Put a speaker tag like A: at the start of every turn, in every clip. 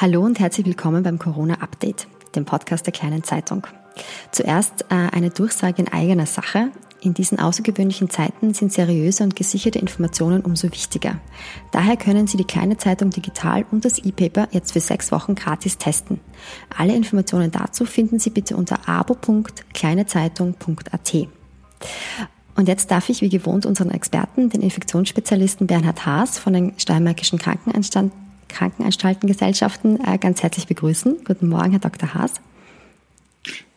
A: Hallo und herzlich willkommen beim Corona Update, dem Podcast der kleinen Zeitung. Zuerst äh, eine Durchsage in eigener Sache. In diesen außergewöhnlichen Zeiten sind seriöse und gesicherte Informationen umso wichtiger. Daher können Sie die kleine Zeitung digital und das E-Paper jetzt für sechs Wochen gratis testen. Alle Informationen dazu finden Sie bitte unter abo.kleinezeitung.at. Und jetzt darf ich wie gewohnt unseren Experten, den Infektionsspezialisten Bernhard Haas von den Steiermärkischen Krankenanstalten Krankenanstaltengesellschaften äh, ganz herzlich begrüßen. Guten Morgen, Herr Dr. Haas.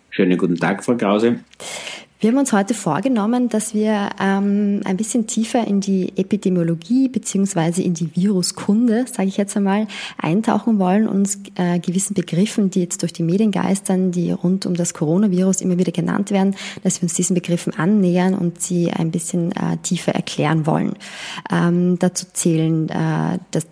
B: Schönen guten Tag, Frau Krause.
A: Wir haben uns heute vorgenommen, dass wir ähm, ein bisschen tiefer in die Epidemiologie beziehungsweise in die Viruskunde, sage ich jetzt einmal, eintauchen wollen, uns äh, gewissen Begriffen, die jetzt durch die Medien geistern, die rund um das Coronavirus immer wieder genannt werden, dass wir uns diesen Begriffen annähern und sie ein bisschen äh, tiefer erklären wollen. Ähm, dazu zählen äh, das,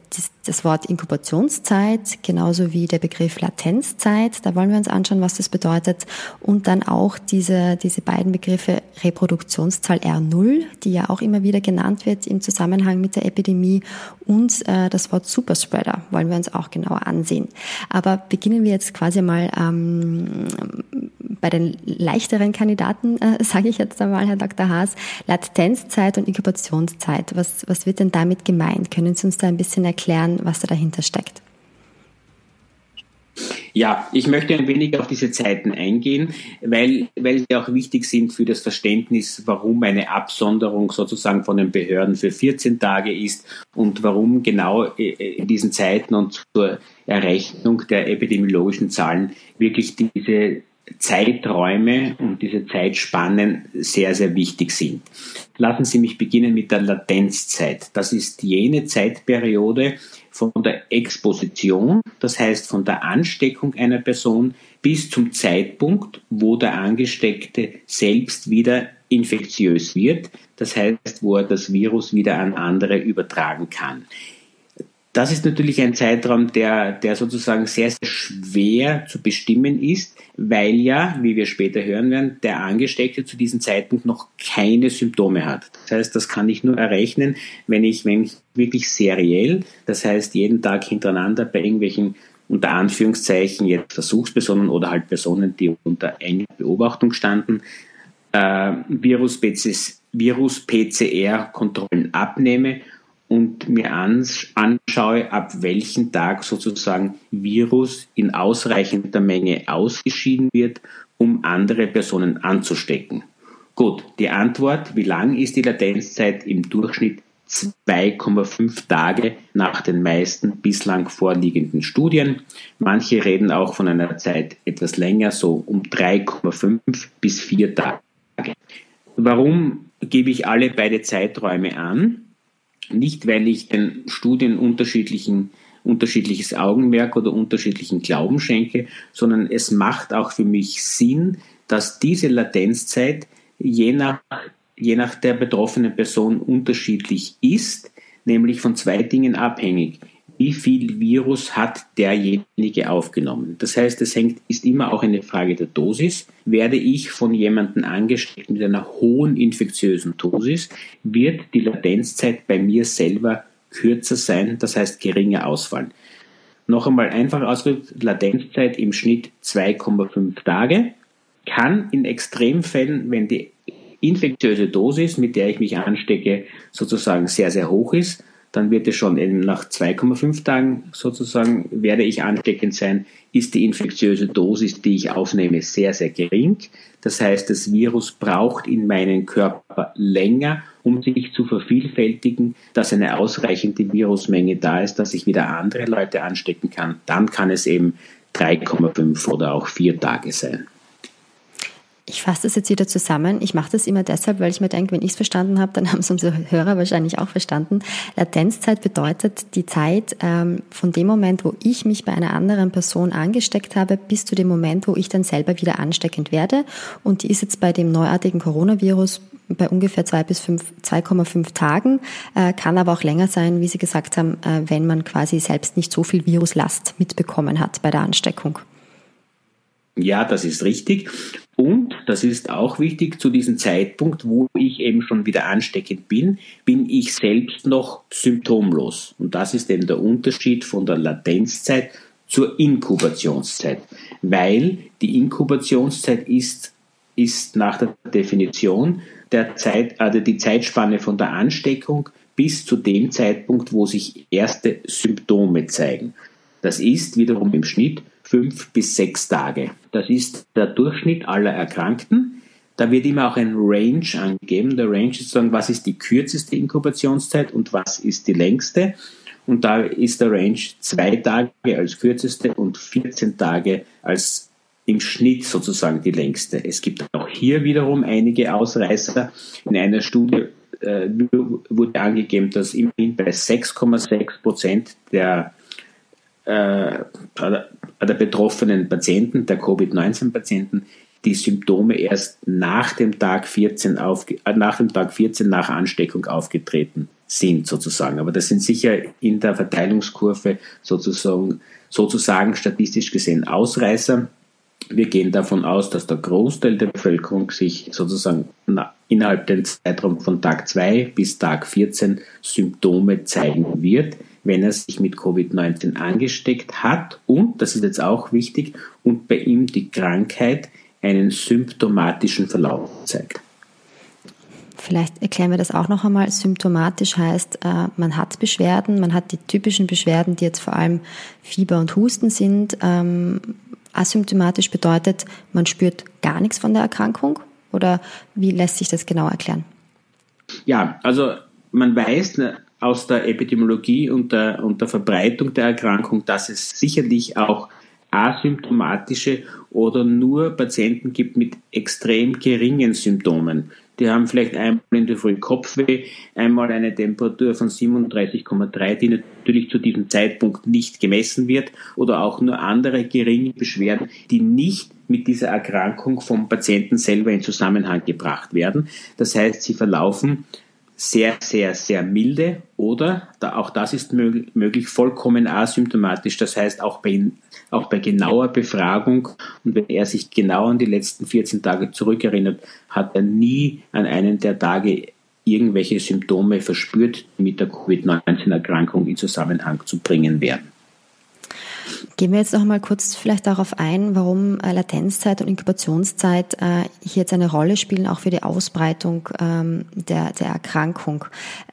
A: das Wort Inkubationszeit, genauso wie der Begriff Latenzzeit. Da wollen wir uns anschauen, was das bedeutet. Und dann auch diese, diese beiden Begriffe Reproduktionszahl R0, die ja auch immer wieder genannt wird im Zusammenhang mit der Epidemie. Und äh, das Wort Superspreader wollen wir uns auch genauer ansehen. Aber beginnen wir jetzt quasi mal ähm, bei den leichteren Kandidaten, äh, sage ich jetzt einmal, Herr Dr. Haas, Latenzzeit und Inkubationszeit. Was, was wird denn damit gemeint? Können Sie uns da ein bisschen erklären, was da dahinter steckt.
B: Ja, ich möchte ein wenig auf diese Zeiten eingehen, weil, weil sie auch wichtig sind für das Verständnis, warum eine Absonderung sozusagen von den Behörden für 14 Tage ist und warum genau äh, in diesen Zeiten und zur Errechnung der epidemiologischen Zahlen wirklich diese Zeiträume und diese Zeitspannen sehr, sehr wichtig sind. Lassen Sie mich beginnen mit der Latenzzeit. Das ist jene Zeitperiode von der Exposition, das heißt von der Ansteckung einer Person bis zum Zeitpunkt, wo der Angesteckte selbst wieder infektiös wird, das heißt, wo er das Virus wieder an andere übertragen kann. Das ist natürlich ein Zeitraum, der, der sozusagen sehr, sehr schwer zu bestimmen ist, weil ja, wie wir später hören werden, der Angesteckte zu diesem Zeitpunkt noch keine Symptome hat. Das heißt, das kann ich nur errechnen, wenn ich, wenn ich wirklich seriell, das heißt jeden Tag hintereinander bei irgendwelchen unter Anführungszeichen jetzt Versuchspersonen oder halt Personen, die unter enger Beobachtung standen, äh, Virus-PCR-Kontrollen abnehme und mir anschaue, ab welchem Tag sozusagen Virus in ausreichender Menge ausgeschieden wird, um andere Personen anzustecken. Gut, die Antwort, wie lang ist die Latenzzeit im Durchschnitt? 2,5 Tage nach den meisten bislang vorliegenden Studien. Manche reden auch von einer Zeit etwas länger, so um 3,5 bis 4 Tage. Warum gebe ich alle beide Zeiträume an? Nicht, weil ich den Studien unterschiedlichen, unterschiedliches Augenmerk oder unterschiedlichen Glauben schenke, sondern es macht auch für mich Sinn, dass diese Latenzzeit je nach, je nach der betroffenen Person unterschiedlich ist, nämlich von zwei Dingen abhängig wie viel Virus hat derjenige aufgenommen. Das heißt, es hängt, ist immer auch eine Frage der Dosis. Werde ich von jemandem angesteckt mit einer hohen infektiösen Dosis, wird die Latenzzeit bei mir selber kürzer sein, das heißt geringer ausfallen. Noch einmal einfach ausgedrückt, Latenzzeit im Schnitt 2,5 Tage, kann in Extremfällen, wenn die infektiöse Dosis, mit der ich mich anstecke, sozusagen sehr, sehr hoch ist, dann wird es schon nach 2,5 Tagen sozusagen, werde ich ansteckend sein, ist die infektiöse Dosis, die ich aufnehme, sehr, sehr gering. Das heißt, das Virus braucht in meinen Körper länger, um sich zu vervielfältigen, dass eine ausreichende Virusmenge da ist, dass ich wieder andere Leute anstecken kann, dann kann es eben 3,5 oder auch 4 Tage sein.
A: Ich fasse das jetzt wieder zusammen. Ich mache das immer deshalb, weil ich mir denke, wenn ich es verstanden habe, dann haben es unsere Hörer wahrscheinlich auch verstanden. Latenzzeit bedeutet die Zeit ähm, von dem Moment, wo ich mich bei einer anderen Person angesteckt habe, bis zu dem Moment, wo ich dann selber wieder ansteckend werde. Und die ist jetzt bei dem neuartigen Coronavirus bei ungefähr 2 bis 2,5 Tagen, äh, kann aber auch länger sein, wie Sie gesagt haben, äh, wenn man quasi selbst nicht so viel Viruslast mitbekommen hat bei der Ansteckung.
B: Ja, das ist richtig. Und das ist auch wichtig, zu diesem Zeitpunkt, wo ich eben schon wieder ansteckend bin, bin ich selbst noch symptomlos. Und das ist eben der Unterschied von der Latenzzeit zur Inkubationszeit. Weil die Inkubationszeit ist, ist nach der Definition der Zeit, also die Zeitspanne von der Ansteckung bis zu dem Zeitpunkt, wo sich erste Symptome zeigen. Das ist wiederum im Schnitt fünf bis sechs Tage. Das ist der Durchschnitt aller Erkrankten. Da wird immer auch ein Range angegeben. Der Range ist sozusagen, was ist die kürzeste Inkubationszeit und was ist die längste. Und da ist der Range zwei Tage als kürzeste und 14 Tage als im Schnitt sozusagen die längste. Es gibt auch hier wiederum einige Ausreißer. In einer Studie äh, wurde angegeben, dass immerhin bei 6,6 Prozent der äh, der betroffenen Patienten, der Covid-19-Patienten, die Symptome erst nach dem Tag 14 auf, äh, nach dem Tag 14 nach Ansteckung aufgetreten sind sozusagen. Aber das sind sicher in der Verteilungskurve sozusagen, sozusagen statistisch gesehen Ausreißer. Wir gehen davon aus, dass der Großteil der Bevölkerung sich sozusagen innerhalb dem Zeitraum von Tag 2 bis Tag 14 Symptome zeigen wird wenn er sich mit Covid-19 angesteckt hat und, das ist jetzt auch wichtig, und bei ihm die Krankheit einen symptomatischen Verlauf zeigt.
A: Vielleicht erklären wir das auch noch einmal. Symptomatisch heißt, äh, man hat Beschwerden, man hat die typischen Beschwerden, die jetzt vor allem Fieber und Husten sind. Ähm, asymptomatisch bedeutet, man spürt gar nichts von der Erkrankung oder wie lässt sich das genau erklären?
B: Ja, also man weiß ne, aus der Epidemiologie und der, und der Verbreitung der Erkrankung, dass es sicherlich auch asymptomatische oder nur Patienten gibt mit extrem geringen Symptomen. Die haben vielleicht einmal in der Früh Kopfweh, einmal eine Temperatur von 37,3, die natürlich zu diesem Zeitpunkt nicht gemessen wird, oder auch nur andere geringe Beschwerden, die nicht mit dieser Erkrankung vom Patienten selber in Zusammenhang gebracht werden. Das heißt, sie verlaufen sehr, sehr, sehr milde oder da, auch das ist möglich, vollkommen asymptomatisch. Das heißt, auch bei, auch bei genauer Befragung und wenn er sich genau an die letzten 14 Tage zurückerinnert, hat er nie an einen der Tage irgendwelche Symptome verspürt, die mit der Covid-19-Erkrankung in Zusammenhang zu bringen wären.
A: Gehen wir jetzt noch mal kurz vielleicht darauf ein, warum äh, Latenzzeit und Inkubationszeit äh, hier jetzt eine Rolle spielen, auch für die Ausbreitung ähm, der, der Erkrankung.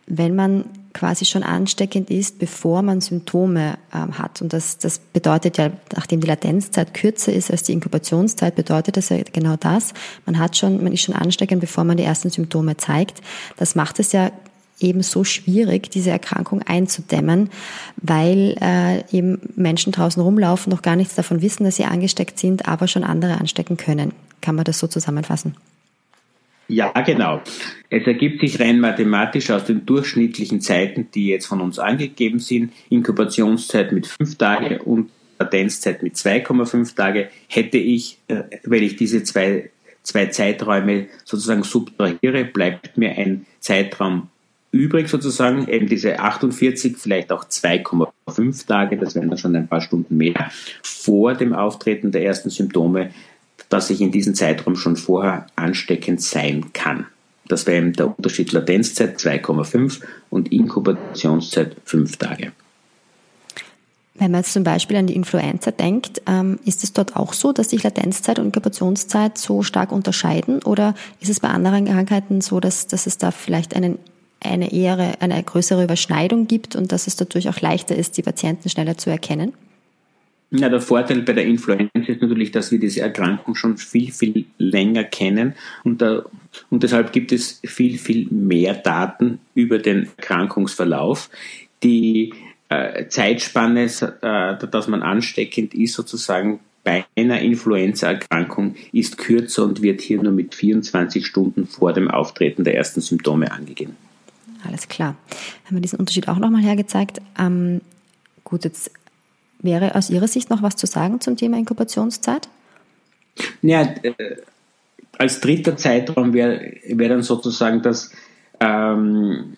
A: Wenn man quasi schon ansteckend ist, bevor man Symptome ähm, hat. Und das, das bedeutet ja, nachdem die Latenzzeit kürzer ist als die Inkubationszeit, bedeutet das ja genau das. Man hat schon, man ist schon ansteckend, bevor man die ersten Symptome zeigt. Das macht es ja eben so schwierig, diese Erkrankung einzudämmen, weil äh, eben Menschen draußen rumlaufen, noch gar nichts davon wissen, dass sie angesteckt sind, aber schon andere anstecken können. Kann man das so zusammenfassen?
B: Ja, genau. Es ergibt sich rein mathematisch aus den durchschnittlichen Zeiten, die jetzt von uns angegeben sind, Inkubationszeit mit fünf Tage und Latenzzeit mit 2,5 Tage, hätte ich, äh, wenn ich diese zwei, zwei Zeiträume sozusagen subtrahiere, bleibt mir ein Zeitraum übrig sozusagen, eben diese 48, vielleicht auch 2,5 Tage, das wären dann schon ein paar Stunden mehr, vor dem Auftreten der ersten Symptome, dass ich in diesem Zeitraum schon vorher ansteckend sein kann. Das wäre eben der Unterschied Latenzzeit 2,5 und Inkubationszeit 5 Tage.
A: Wenn man jetzt zum Beispiel an die Influenza denkt, ähm, ist es dort auch so, dass sich Latenzzeit und Inkubationszeit so stark unterscheiden? Oder ist es bei anderen Krankheiten so, dass, dass es da vielleicht einen eine eher eine größere Überschneidung gibt und dass es dadurch auch leichter ist, die Patienten schneller zu erkennen?
B: Ja, der Vorteil bei der Influenza ist natürlich, dass wir diese Erkrankung schon viel, viel länger kennen und, da, und deshalb gibt es viel, viel mehr Daten über den Erkrankungsverlauf. Die äh, Zeitspanne, äh, dass man ansteckend ist, sozusagen bei einer Influenza-Erkrankung, ist kürzer und wird hier nur mit 24 Stunden vor dem Auftreten der ersten Symptome angegeben.
A: Alles klar. Haben wir diesen Unterschied auch nochmal hergezeigt. Ähm, gut, jetzt Wäre aus Ihrer Sicht noch was zu sagen zum Thema Inkubationszeit?
B: Ja, äh, als dritter Zeitraum wäre wär dann sozusagen das, ähm,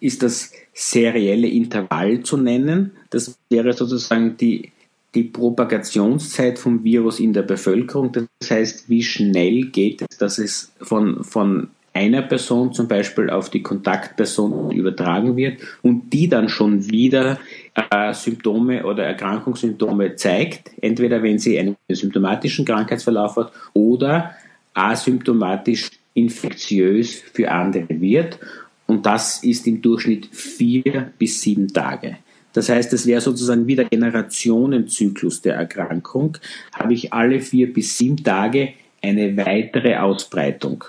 B: ist das serielle Intervall zu nennen. Das wäre sozusagen die, die Propagationszeit vom Virus in der Bevölkerung. Das heißt, wie schnell geht es, dass es von, von einer Person zum Beispiel auf die Kontaktperson übertragen wird und die dann schon wieder äh, Symptome oder Erkrankungssymptome zeigt, entweder wenn sie einen symptomatischen Krankheitsverlauf hat oder asymptomatisch infektiös für andere wird. Und das ist im Durchschnitt vier bis sieben Tage. Das heißt, es wäre sozusagen wie der Generationenzyklus der Erkrankung, habe ich alle vier bis sieben Tage eine weitere Ausbreitung.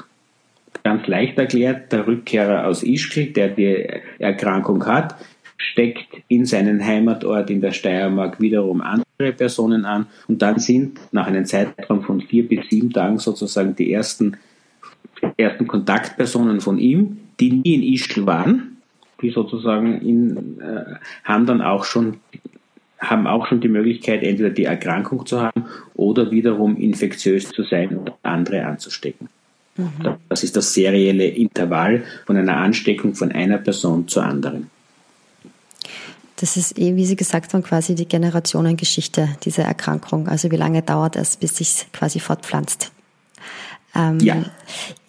B: Ganz leicht erklärt, der Rückkehrer aus Ischgl, der die Erkrankung hat, steckt in seinen Heimatort in der Steiermark wiederum andere Personen an und dann sind nach einem Zeitraum von vier bis sieben Tagen sozusagen die ersten, ersten Kontaktpersonen von ihm, die nie in Ischgl waren, die sozusagen in, äh, haben dann auch schon haben auch schon die Möglichkeit, entweder die Erkrankung zu haben oder wiederum infektiös zu sein und andere anzustecken. Mhm. Das ist das serielle Intervall von einer Ansteckung von einer Person zur anderen.
A: Das ist eh, wie Sie gesagt haben, quasi die Generationengeschichte dieser Erkrankung. Also wie lange dauert es, bis sich quasi fortpflanzt? Ähm, ja.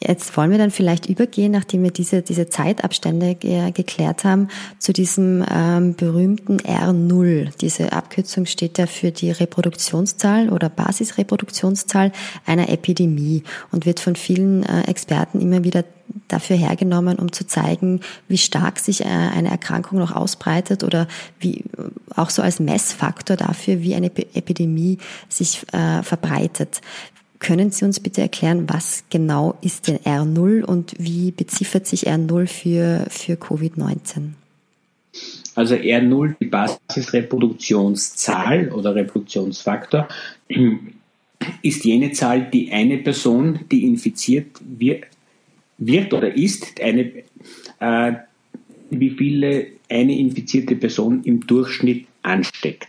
A: Jetzt wollen wir dann vielleicht übergehen, nachdem wir diese, diese Zeitabstände ge geklärt haben, zu diesem ähm, berühmten R0. Diese Abkürzung steht ja für die Reproduktionszahl oder Basisreproduktionszahl einer Epidemie und wird von vielen äh, Experten immer wieder dafür hergenommen, um zu zeigen, wie stark sich äh, eine Erkrankung noch ausbreitet oder wie auch so als Messfaktor dafür, wie eine Epidemie sich äh, verbreitet. Können Sie uns bitte erklären, was genau ist denn R0 und wie beziffert sich R0 für, für Covid-19?
B: Also R0, die Basisreproduktionszahl oder Reproduktionsfaktor, ist jene Zahl, die eine Person, die infiziert wird, wird oder ist, eine, äh, wie viele eine infizierte Person im Durchschnitt ansteckt.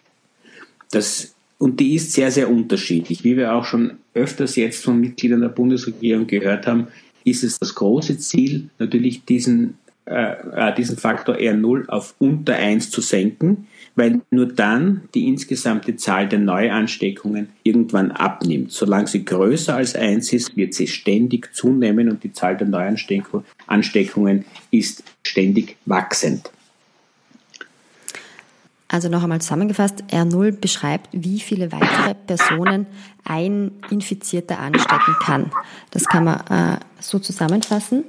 B: Das und die ist sehr, sehr unterschiedlich. Wie wir auch schon öfters jetzt von Mitgliedern der Bundesregierung gehört haben, ist es das große Ziel, natürlich diesen, äh, äh diesen Faktor R0 auf unter 1 zu senken, weil nur dann die insgesamte Zahl der Neuansteckungen irgendwann abnimmt. Solange sie größer als 1 ist, wird sie ständig zunehmen und die Zahl der Neuansteckungen ist ständig wachsend.
A: Also noch einmal zusammengefasst, R0 beschreibt, wie viele weitere Personen ein Infizierter anstecken kann. Das kann man äh, so zusammenfassen.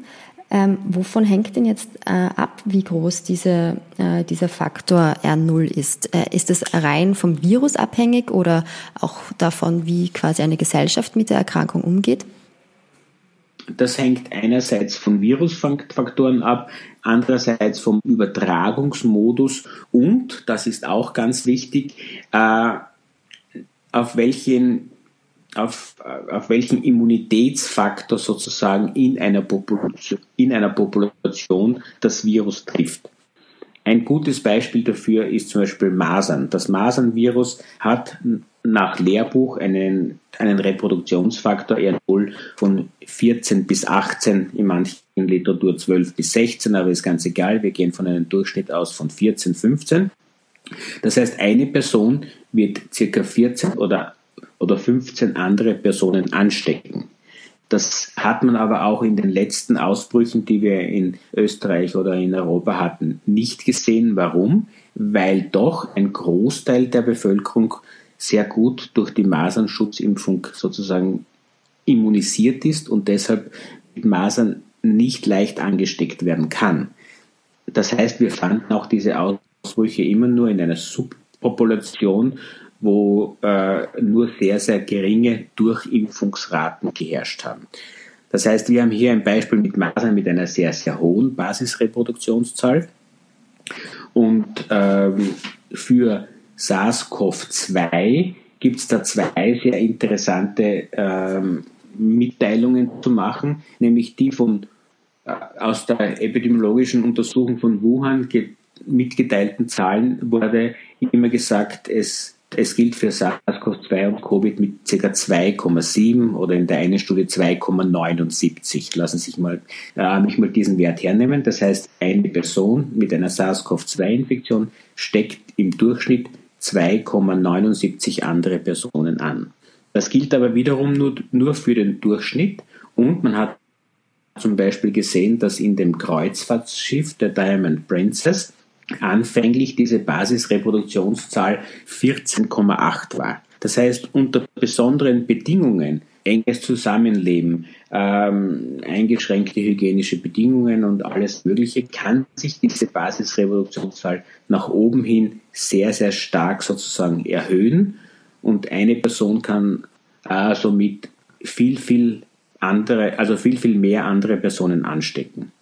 A: Ähm, wovon hängt denn jetzt äh, ab, wie groß diese, äh, dieser Faktor R0 ist? Äh, ist es rein vom Virus abhängig oder auch davon, wie quasi eine Gesellschaft mit der Erkrankung umgeht?
B: Das hängt einerseits von Virusfaktoren ab, andererseits vom Übertragungsmodus und, das ist auch ganz wichtig, äh, auf welchen auf, auf welchen Immunitätsfaktor sozusagen in einer, Population, in einer Population das Virus trifft. Ein gutes Beispiel dafür ist zum Beispiel Masern. Das Masernvirus hat nach Lehrbuch einen, einen Reproduktionsfaktor R0 von 14 bis 18, in manchen Literatur 12 bis 16, aber ist ganz egal, wir gehen von einem Durchschnitt aus von 14, 15. Das heißt, eine Person wird circa 14 oder, oder 15 andere Personen anstecken. Das hat man aber auch in den letzten Ausbrüchen, die wir in Österreich oder in Europa hatten, nicht gesehen. Warum? Weil doch ein Großteil der Bevölkerung sehr gut durch die Masernschutzimpfung sozusagen immunisiert ist und deshalb mit Masern nicht leicht angesteckt werden kann. Das heißt, wir fanden auch diese Ausbrüche immer nur in einer Subpopulation wo äh, nur sehr, sehr geringe Durchimpfungsraten geherrscht haben. Das heißt, wir haben hier ein Beispiel mit Masern mit einer sehr, sehr hohen Basisreproduktionszahl. Und ähm, für SARS-CoV-2 gibt es da zwei sehr interessante ähm, Mitteilungen zu machen, nämlich die von äh, aus der epidemiologischen Untersuchung von Wuhan mitgeteilten Zahlen wurde immer gesagt, es es gilt für SARS-CoV-2 und Covid mit ca. 2,7 oder in der einen Studie 2,79. Lassen Sie sich mal, äh, mich mal diesen Wert hernehmen. Das heißt, eine Person mit einer SARS-CoV-2-Infektion steckt im Durchschnitt 2,79 andere Personen an. Das gilt aber wiederum nur, nur für den Durchschnitt und man hat zum Beispiel gesehen, dass in dem Kreuzfahrtschiff der Diamond Princess anfänglich diese Basisreproduktionszahl 14,8 war. Das heißt, unter besonderen Bedingungen, enges Zusammenleben, ähm, eingeschränkte hygienische Bedingungen und alles Mögliche, kann sich diese Basisreproduktionszahl nach oben hin sehr, sehr stark sozusagen erhöhen und eine Person kann äh, somit viel, viel andere, also viel, viel mehr andere Personen anstecken.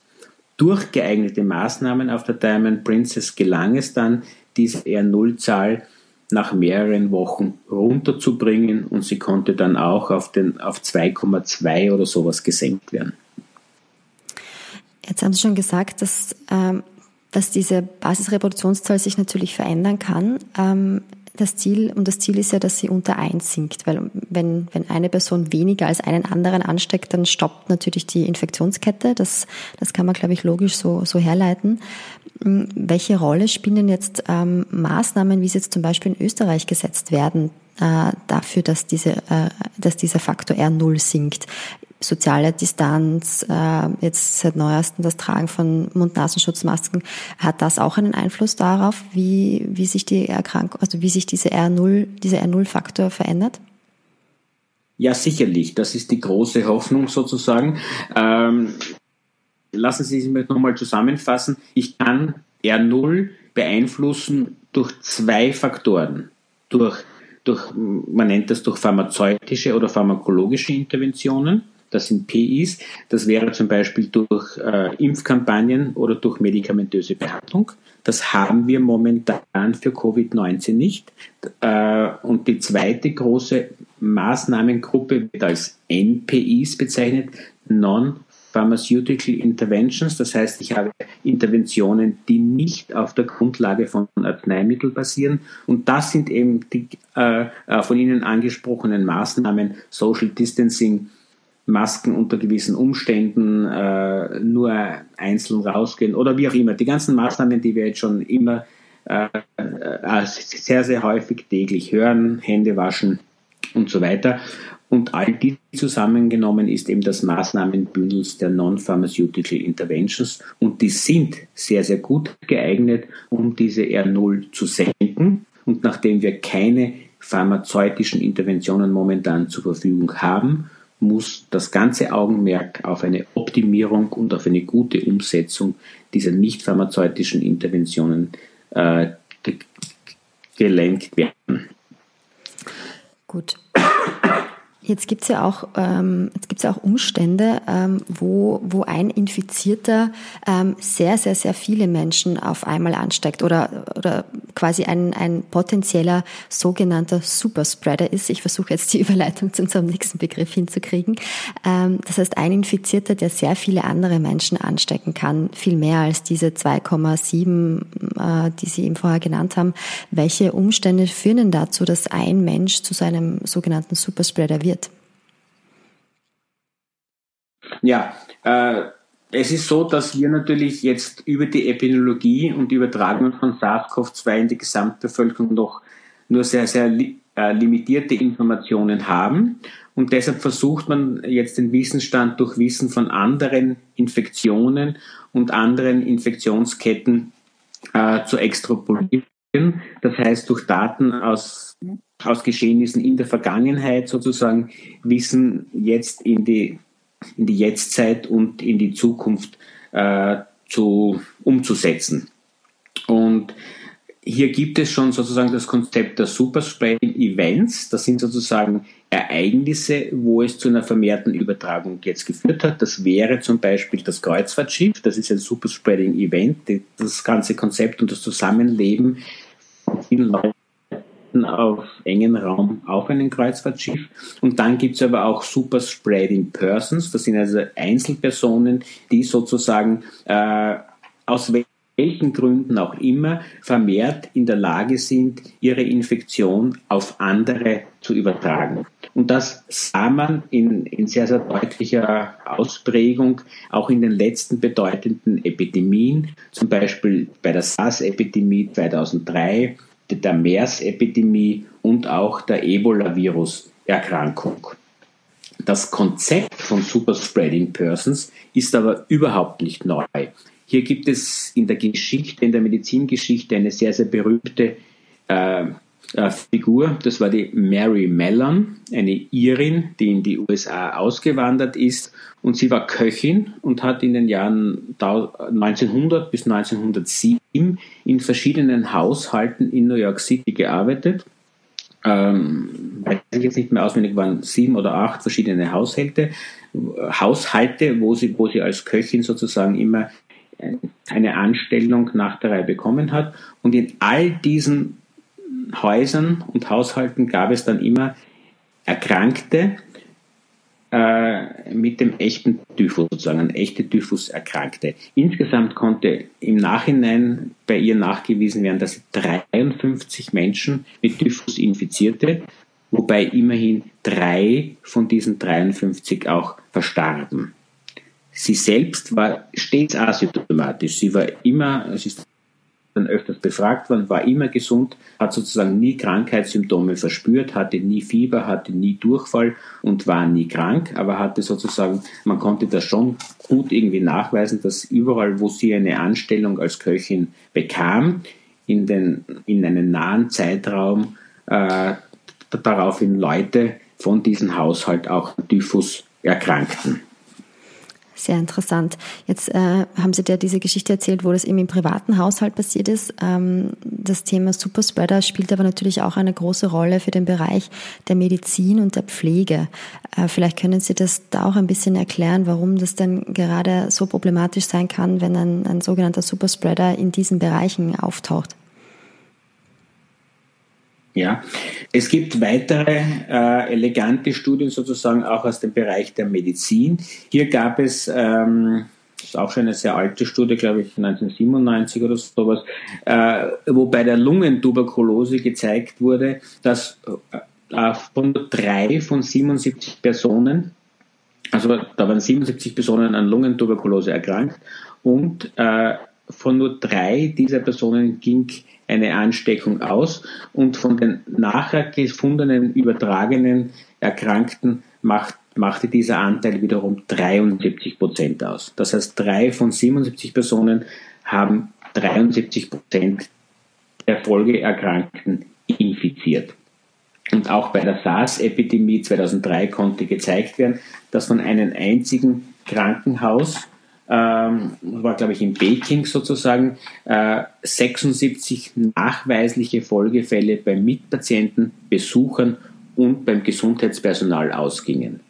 B: Durch geeignete Maßnahmen auf der Diamond Princess gelang es dann, diese R0-Zahl nach mehreren Wochen runterzubringen und sie konnte dann auch auf, auf 2,2 oder sowas gesenkt werden.
A: Jetzt haben Sie schon gesagt, dass, ähm, dass diese Basisreproduktionszahl sich natürlich verändern kann. Ähm, das Ziel, und das Ziel ist ja, dass sie unter eins sinkt, weil wenn, wenn eine Person weniger als einen anderen ansteckt, dann stoppt natürlich die Infektionskette. Das, das kann man, glaube ich, logisch so, so herleiten. Hm, welche Rolle spielen denn jetzt ähm, Maßnahmen, wie sie jetzt zum Beispiel in Österreich gesetzt werden, äh, dafür, dass, diese, äh, dass dieser Faktor R0 sinkt? Soziale Distanz, äh, jetzt seit neuestem das Tragen von Mund-Nasenschutzmasken, hat das auch einen Einfluss darauf, wie, wie sich die Erkrankung, also wie sich diese R0, dieser R0-Faktor verändert?
B: Ja, sicherlich. Das ist die große Hoffnung sozusagen. Ähm, lassen Sie es mir nochmal zusammenfassen. Ich kann R0 beeinflussen durch zwei Faktoren. Durch, durch, man nennt das durch pharmazeutische oder pharmakologische Interventionen das sind PIs. Das wäre zum Beispiel durch äh, Impfkampagnen oder durch medikamentöse Behandlung. Das haben wir momentan für Covid-19 nicht. Äh, und die zweite große Maßnahmengruppe wird als NPIs bezeichnet, Non Pharmaceutical Interventions, das heißt, ich habe Interventionen, die nicht auf der Grundlage von Arzneimitteln basieren. Und das sind eben die äh, äh von Ihnen angesprochenen Maßnahmen, Social Distancing, Masken unter gewissen Umständen äh, nur einzeln rausgehen oder wie auch immer. Die ganzen Maßnahmen, die wir jetzt schon immer äh, äh, sehr, sehr häufig täglich hören, Hände waschen und so weiter. Und all die zusammengenommen ist eben das Maßnahmenbündel der Non-Pharmaceutical Interventions und die sind sehr, sehr gut geeignet, um diese R0 zu senken. Und nachdem wir keine pharmazeutischen Interventionen momentan zur Verfügung haben, muss das ganze Augenmerk auf eine Optimierung und auf eine gute Umsetzung dieser nicht pharmazeutischen Interventionen äh, gelenkt werden.
A: Gut. Jetzt gibt es ja auch, ähm, jetzt gibt's ja auch Umstände, ähm, wo, wo ein Infizierter ähm, sehr, sehr, sehr viele Menschen auf einmal ansteckt oder, oder quasi ein, ein potenzieller sogenannter Superspreader ist. Ich versuche jetzt die Überleitung zu unserem nächsten Begriff hinzukriegen. Ähm, das heißt, ein Infizierter, der sehr viele andere Menschen anstecken kann, viel mehr als diese 2,7, äh, die Sie eben vorher genannt haben. Welche Umstände führen denn dazu, dass ein Mensch zu so einem sogenannten Superspreader wird?
B: Ja, äh, es ist so, dass wir natürlich jetzt über die Epidemiologie und die Übertragung von SARS-CoV-2 in die Gesamtbevölkerung noch nur sehr, sehr li äh, limitierte Informationen haben. Und deshalb versucht man jetzt den Wissensstand durch Wissen von anderen Infektionen und anderen Infektionsketten äh, zu extrapolieren. Das heißt, durch Daten aus, aus Geschehnissen in der Vergangenheit sozusagen Wissen jetzt in die in die Jetztzeit und in die Zukunft äh, zu, umzusetzen. Und hier gibt es schon sozusagen das Konzept der Superspreading Events. Das sind sozusagen Ereignisse, wo es zu einer vermehrten Übertragung jetzt geführt hat. Das wäre zum Beispiel das Kreuzfahrtschiff. Das ist ein Superspreading Event. Das ganze Konzept und das Zusammenleben vielen Leuten auf engen Raum auf einem Kreuzfahrtschiff. Und dann gibt es aber auch Superspreading Persons. Das sind also Einzelpersonen, die sozusagen äh, aus welchen Gründen auch immer vermehrt in der Lage sind, ihre Infektion auf andere zu übertragen. Und das sah man in, in sehr, sehr deutlicher Ausprägung auch in den letzten bedeutenden Epidemien, zum Beispiel bei der SARS-Epidemie 2003, der MERS-Epidemie und auch der Ebola-Virus-Erkrankung. Das Konzept von Superspreading Persons ist aber überhaupt nicht neu. Hier gibt es in der Geschichte, in der Medizingeschichte eine sehr, sehr berühmte äh, äh, Figur. Das war die Mary Mellon, eine Irin, die in die USA ausgewandert ist. Und sie war Köchin und hat in den Jahren 1900 bis 1907 in verschiedenen Haushalten in New York City gearbeitet. Ähm, weiß ich jetzt nicht mehr auswendig, waren sieben oder acht verschiedene Haushalte, Haushalte, wo sie, wo sie als Köchin sozusagen immer eine Anstellung nach der Reihe bekommen hat. Und in all diesen Häusern und Haushalten gab es dann immer Erkrankte äh, mit dem echten Typhus, sozusagen echte Typhus-Erkrankte. Insgesamt konnte im Nachhinein bei ihr nachgewiesen werden, dass sie 53 Menschen mit Typhus infizierte, wobei immerhin drei von diesen 53 auch verstarben. Sie selbst war stets asymptomatisch. Sie war immer, es ist dann öfters befragt worden, war immer gesund, hat sozusagen nie Krankheitssymptome verspürt, hatte nie Fieber, hatte nie Durchfall und war nie krank, aber hatte sozusagen, man konnte das schon gut irgendwie nachweisen, dass überall, wo sie eine Anstellung als Köchin bekam, in, den, in einem nahen Zeitraum äh, daraufhin Leute von diesem Haushalt auch Typhus erkrankten.
A: Sehr interessant. Jetzt äh, haben Sie dir diese Geschichte erzählt, wo das eben im privaten Haushalt passiert ist. Ähm, das Thema Superspreader spielt aber natürlich auch eine große Rolle für den Bereich der Medizin und der Pflege. Äh, vielleicht können Sie das da auch ein bisschen erklären, warum das denn gerade so problematisch sein kann, wenn ein, ein sogenannter Superspreader in diesen Bereichen auftaucht.
B: Ja, es gibt weitere äh, elegante Studien sozusagen auch aus dem Bereich der Medizin. Hier gab es, ähm, das ist auch schon eine sehr alte Studie, glaube ich, 1997 oder sowas, äh, wo bei der Lungentuberkulose gezeigt wurde, dass äh, von drei von 77 Personen, also da waren 77 Personen an Lungentuberkulose erkrankt und äh, von nur drei dieser Personen ging eine Ansteckung aus und von den nachher gefundenen übertragenen Erkrankten macht, machte dieser Anteil wiederum 73 Prozent aus. Das heißt, drei von 77 Personen haben 73 Prozent der Folgeerkrankten infiziert. Und auch bei der SARS-Epidemie 2003 konnte gezeigt werden, dass von einem einzigen Krankenhaus ähm, war glaube ich in Peking sozusagen, äh, 76 nachweisliche Folgefälle bei Mitpatienten, Besuchern und beim Gesundheitspersonal ausgingen.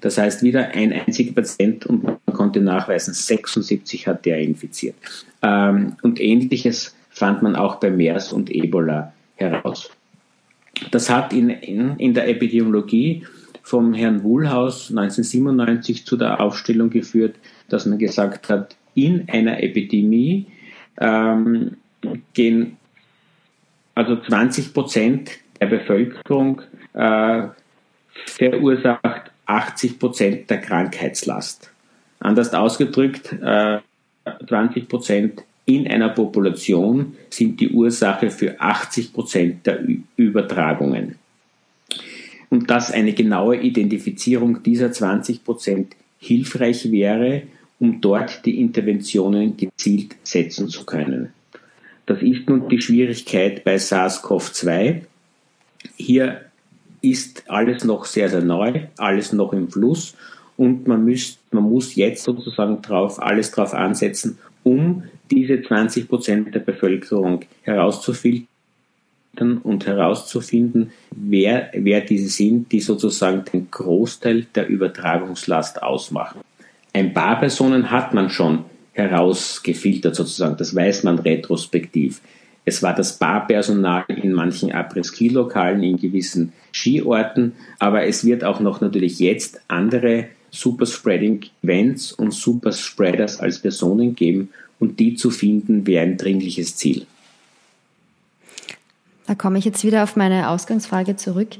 B: Das heißt, wieder ein einziger Patient und man konnte nachweisen, 76 hat der infiziert. Ähm, und ähnliches fand man auch bei MERS und Ebola heraus. Das hat in, in, in der Epidemiologie vom Herrn Wuhlhaus 1997 zu der Aufstellung geführt, dass man gesagt hat, in einer Epidemie ähm, gehen also 20 Prozent der Bevölkerung äh, verursacht 80 Prozent der Krankheitslast. Anders ausgedrückt, äh, 20 Prozent in einer Population sind die Ursache für 80 Prozent der Übertragungen. Und dass eine genaue Identifizierung dieser 20 Prozent hilfreich wäre, um dort die Interventionen gezielt setzen zu können. Das ist nun die Schwierigkeit bei SARS-CoV-2. Hier ist alles noch sehr, sehr neu, alles noch im Fluss und man, müsst, man muss jetzt sozusagen drauf, alles darauf ansetzen, um diese 20 Prozent der Bevölkerung herauszufiltern und herauszufinden, wer, wer diese sind, die sozusagen den Großteil der Übertragungslast ausmachen. Ein paar Personen hat man schon herausgefiltert sozusagen, das weiß man retrospektiv. Es war das Barpersonal in manchen Après-Ski-Lokalen in gewissen Skiorten, aber es wird auch noch natürlich jetzt andere Superspreading-Events und Superspreaders als Personen geben und die zu finden wäre ein dringliches Ziel.
A: Da komme ich jetzt wieder auf meine Ausgangsfrage zurück.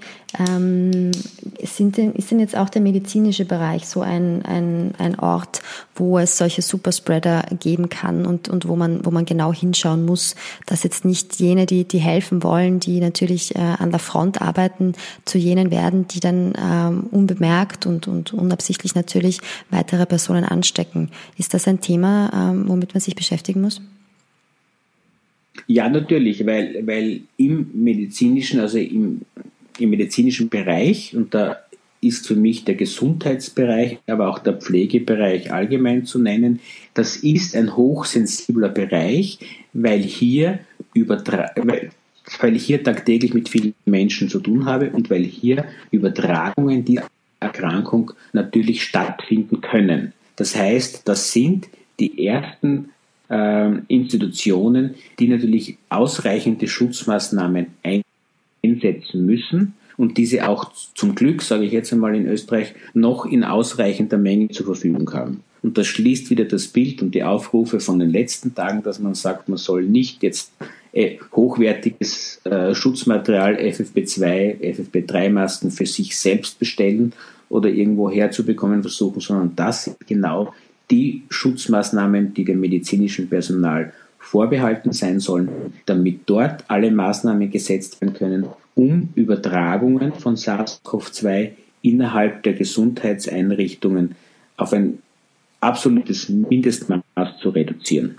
A: Ähm, sind denn, ist denn jetzt auch der medizinische Bereich so ein, ein, ein Ort, wo es solche Superspreader geben kann und, und wo, man, wo man genau hinschauen muss, dass jetzt nicht jene, die, die helfen wollen, die natürlich äh, an der Front arbeiten, zu jenen werden, die dann ähm, unbemerkt und, und unabsichtlich natürlich weitere Personen anstecken. Ist das ein Thema, ähm, womit man sich beschäftigen muss?
B: Ja, natürlich, weil, weil im medizinischen, also im, im medizinischen Bereich, und da ist für mich der Gesundheitsbereich, aber auch der Pflegebereich allgemein zu nennen, das ist ein hochsensibler Bereich, weil hier übertra weil ich hier tagtäglich mit vielen Menschen zu tun habe und weil hier Übertragungen dieser Erkrankung natürlich stattfinden können. Das heißt, das sind die ersten Institutionen, die natürlich ausreichende Schutzmaßnahmen einsetzen müssen und diese auch zum Glück, sage ich jetzt einmal in Österreich, noch in ausreichender Menge zur Verfügung haben. Und das schließt wieder das Bild und die Aufrufe von den letzten Tagen, dass man sagt, man soll nicht jetzt äh, hochwertiges äh, Schutzmaterial FFP2, FFP3-Masken für sich selbst bestellen oder irgendwo herzubekommen versuchen, sondern das genau die Schutzmaßnahmen, die dem medizinischen Personal vorbehalten sein sollen, damit dort alle Maßnahmen gesetzt werden können, um Übertragungen von SARS-CoV-2 innerhalb der Gesundheitseinrichtungen auf ein absolutes Mindestmaß zu reduzieren.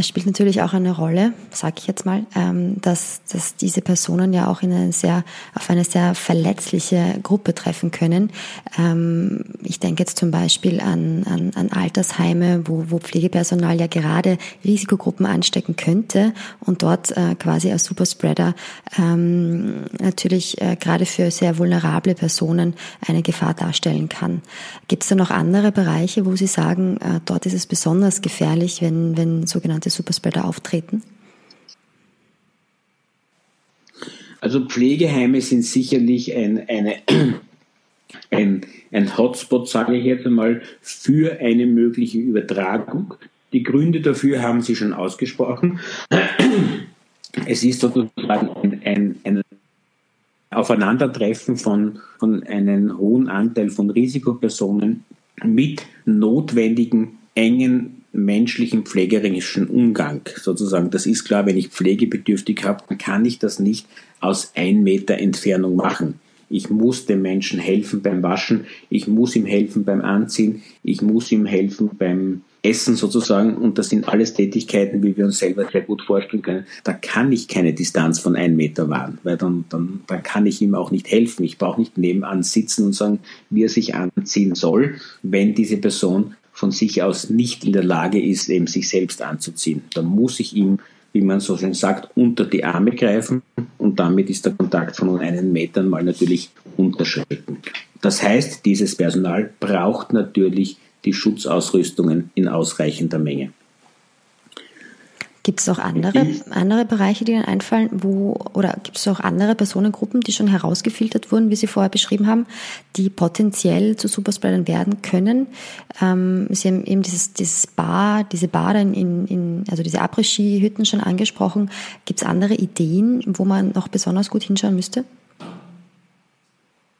A: Das spielt natürlich auch eine Rolle, sage ich jetzt mal, ähm, dass, dass diese Personen ja auch in eine sehr, auf eine sehr verletzliche Gruppe treffen können. Ähm, ich denke jetzt zum Beispiel an, an, an Altersheime, wo, wo Pflegepersonal ja gerade Risikogruppen anstecken könnte und dort äh, quasi als Superspreader ähm, natürlich äh, gerade für sehr vulnerable Personen eine Gefahr darstellen kann. Gibt es da noch andere Bereiche, wo Sie sagen, äh, dort ist es besonders gefährlich, wenn, wenn sogenannte sogenannte Superspreader auftreten?
B: Also Pflegeheime sind sicherlich ein, eine, ein, ein Hotspot, sage ich jetzt einmal, für eine mögliche Übertragung. Die Gründe dafür haben Sie schon ausgesprochen. Es ist sozusagen ein, ein, ein Aufeinandertreffen von, von einem hohen Anteil von Risikopersonen mit notwendigen engen menschlichen pflegerischen Umgang sozusagen. Das ist klar, wenn ich pflegebedürftig habe, dann kann ich das nicht aus ein Meter Entfernung machen. Ich muss dem Menschen helfen beim Waschen, ich muss ihm helfen beim Anziehen, ich muss ihm helfen beim Essen sozusagen. Und das sind alles Tätigkeiten, wie wir uns selber sehr gut vorstellen können. Da kann ich keine Distanz von ein Meter wahren, weil dann, dann, dann kann ich ihm auch nicht helfen. Ich brauche nicht nebenan sitzen und sagen, wie er sich anziehen soll, wenn diese Person von sich aus nicht in der Lage ist, eben sich selbst anzuziehen. Dann muss ich ihm, wie man so schön sagt, unter die Arme greifen und damit ist der Kontakt von einen Metern mal natürlich unterschritten. Das heißt, dieses Personal braucht natürlich die Schutzausrüstungen in ausreichender Menge.
A: Gibt es auch andere, andere Bereiche, die Ihnen einfallen, wo, oder gibt es auch andere Personengruppen, die schon herausgefiltert wurden, wie Sie vorher beschrieben haben, die potenziell zu Superspreadern werden können? Ähm, Sie haben eben dieses, dieses Bar, diese Bar in, in, also diese Après-Ski-Hütten schon angesprochen. Gibt es andere Ideen, wo man noch besonders gut hinschauen müsste?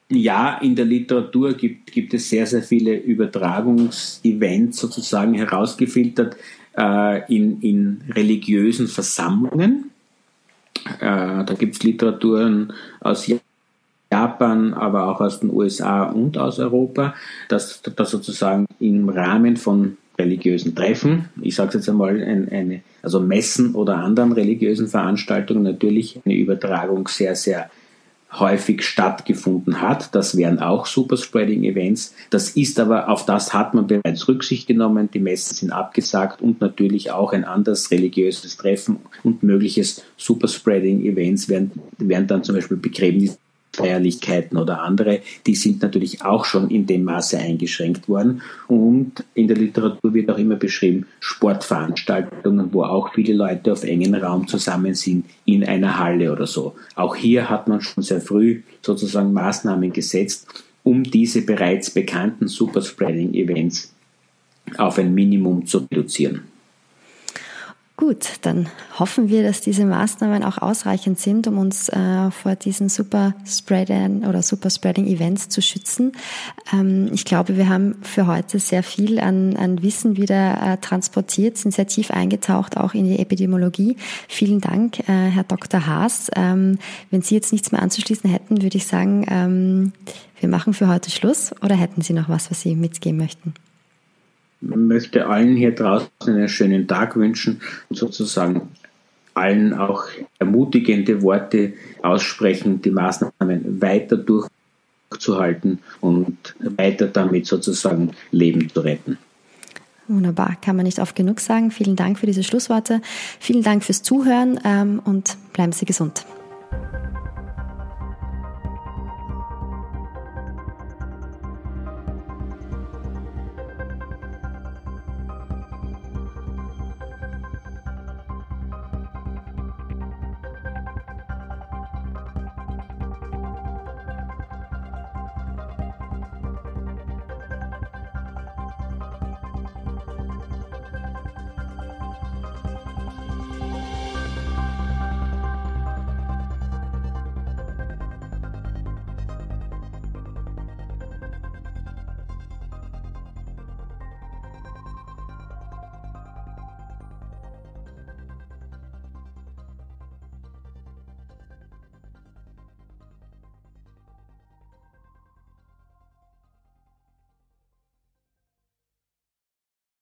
B: Ja, in der Literatur gibt, gibt es sehr, sehr viele Übertragungsevents sozusagen herausgefiltert äh, in, in religiösen Versammlungen. Äh, da gibt es Literaturen aus Japan, aber auch aus den USA und aus Europa, dass, dass sozusagen im Rahmen von religiösen Treffen, ich sage jetzt einmal, ein, eine, also Messen oder anderen religiösen Veranstaltungen natürlich eine Übertragung sehr, sehr häufig stattgefunden hat. Das wären auch Superspreading-Events. Das ist aber, auf das hat man bereits Rücksicht genommen. Die Messen sind abgesagt und natürlich auch ein anderes religiöses Treffen und mögliches Superspreading-Events wären, wären dann zum Beispiel Begräbnisse Feierlichkeiten oder andere, die sind natürlich auch schon in dem Maße eingeschränkt worden. Und in der Literatur wird auch immer beschrieben, Sportveranstaltungen, wo auch viele Leute auf engen Raum zusammen sind, in einer Halle oder so. Auch hier hat man schon sehr früh sozusagen Maßnahmen gesetzt, um diese bereits bekannten Superspreading-Events auf ein Minimum zu reduzieren.
A: Gut, dann hoffen wir, dass diese Maßnahmen auch ausreichend sind, um uns äh, vor diesen Super Spreading oder Super Spreading Events zu schützen. Ähm, ich glaube, wir haben für heute sehr viel an, an Wissen wieder äh, transportiert, sind sehr tief eingetaucht auch in die Epidemiologie. Vielen Dank, äh, Herr Dr. Haas. Ähm, wenn Sie jetzt nichts mehr anzuschließen hätten, würde ich sagen, ähm, wir machen für heute Schluss oder hätten Sie noch was, was Sie mitgeben möchten?
B: Möchte allen hier draußen einen schönen Tag wünschen und sozusagen allen auch ermutigende Worte aussprechen, die Maßnahmen weiter durchzuhalten und weiter damit sozusagen Leben zu retten.
A: Wunderbar, kann man nicht oft genug sagen. Vielen Dank für diese Schlussworte. Vielen Dank fürs Zuhören ähm, und bleiben Sie gesund.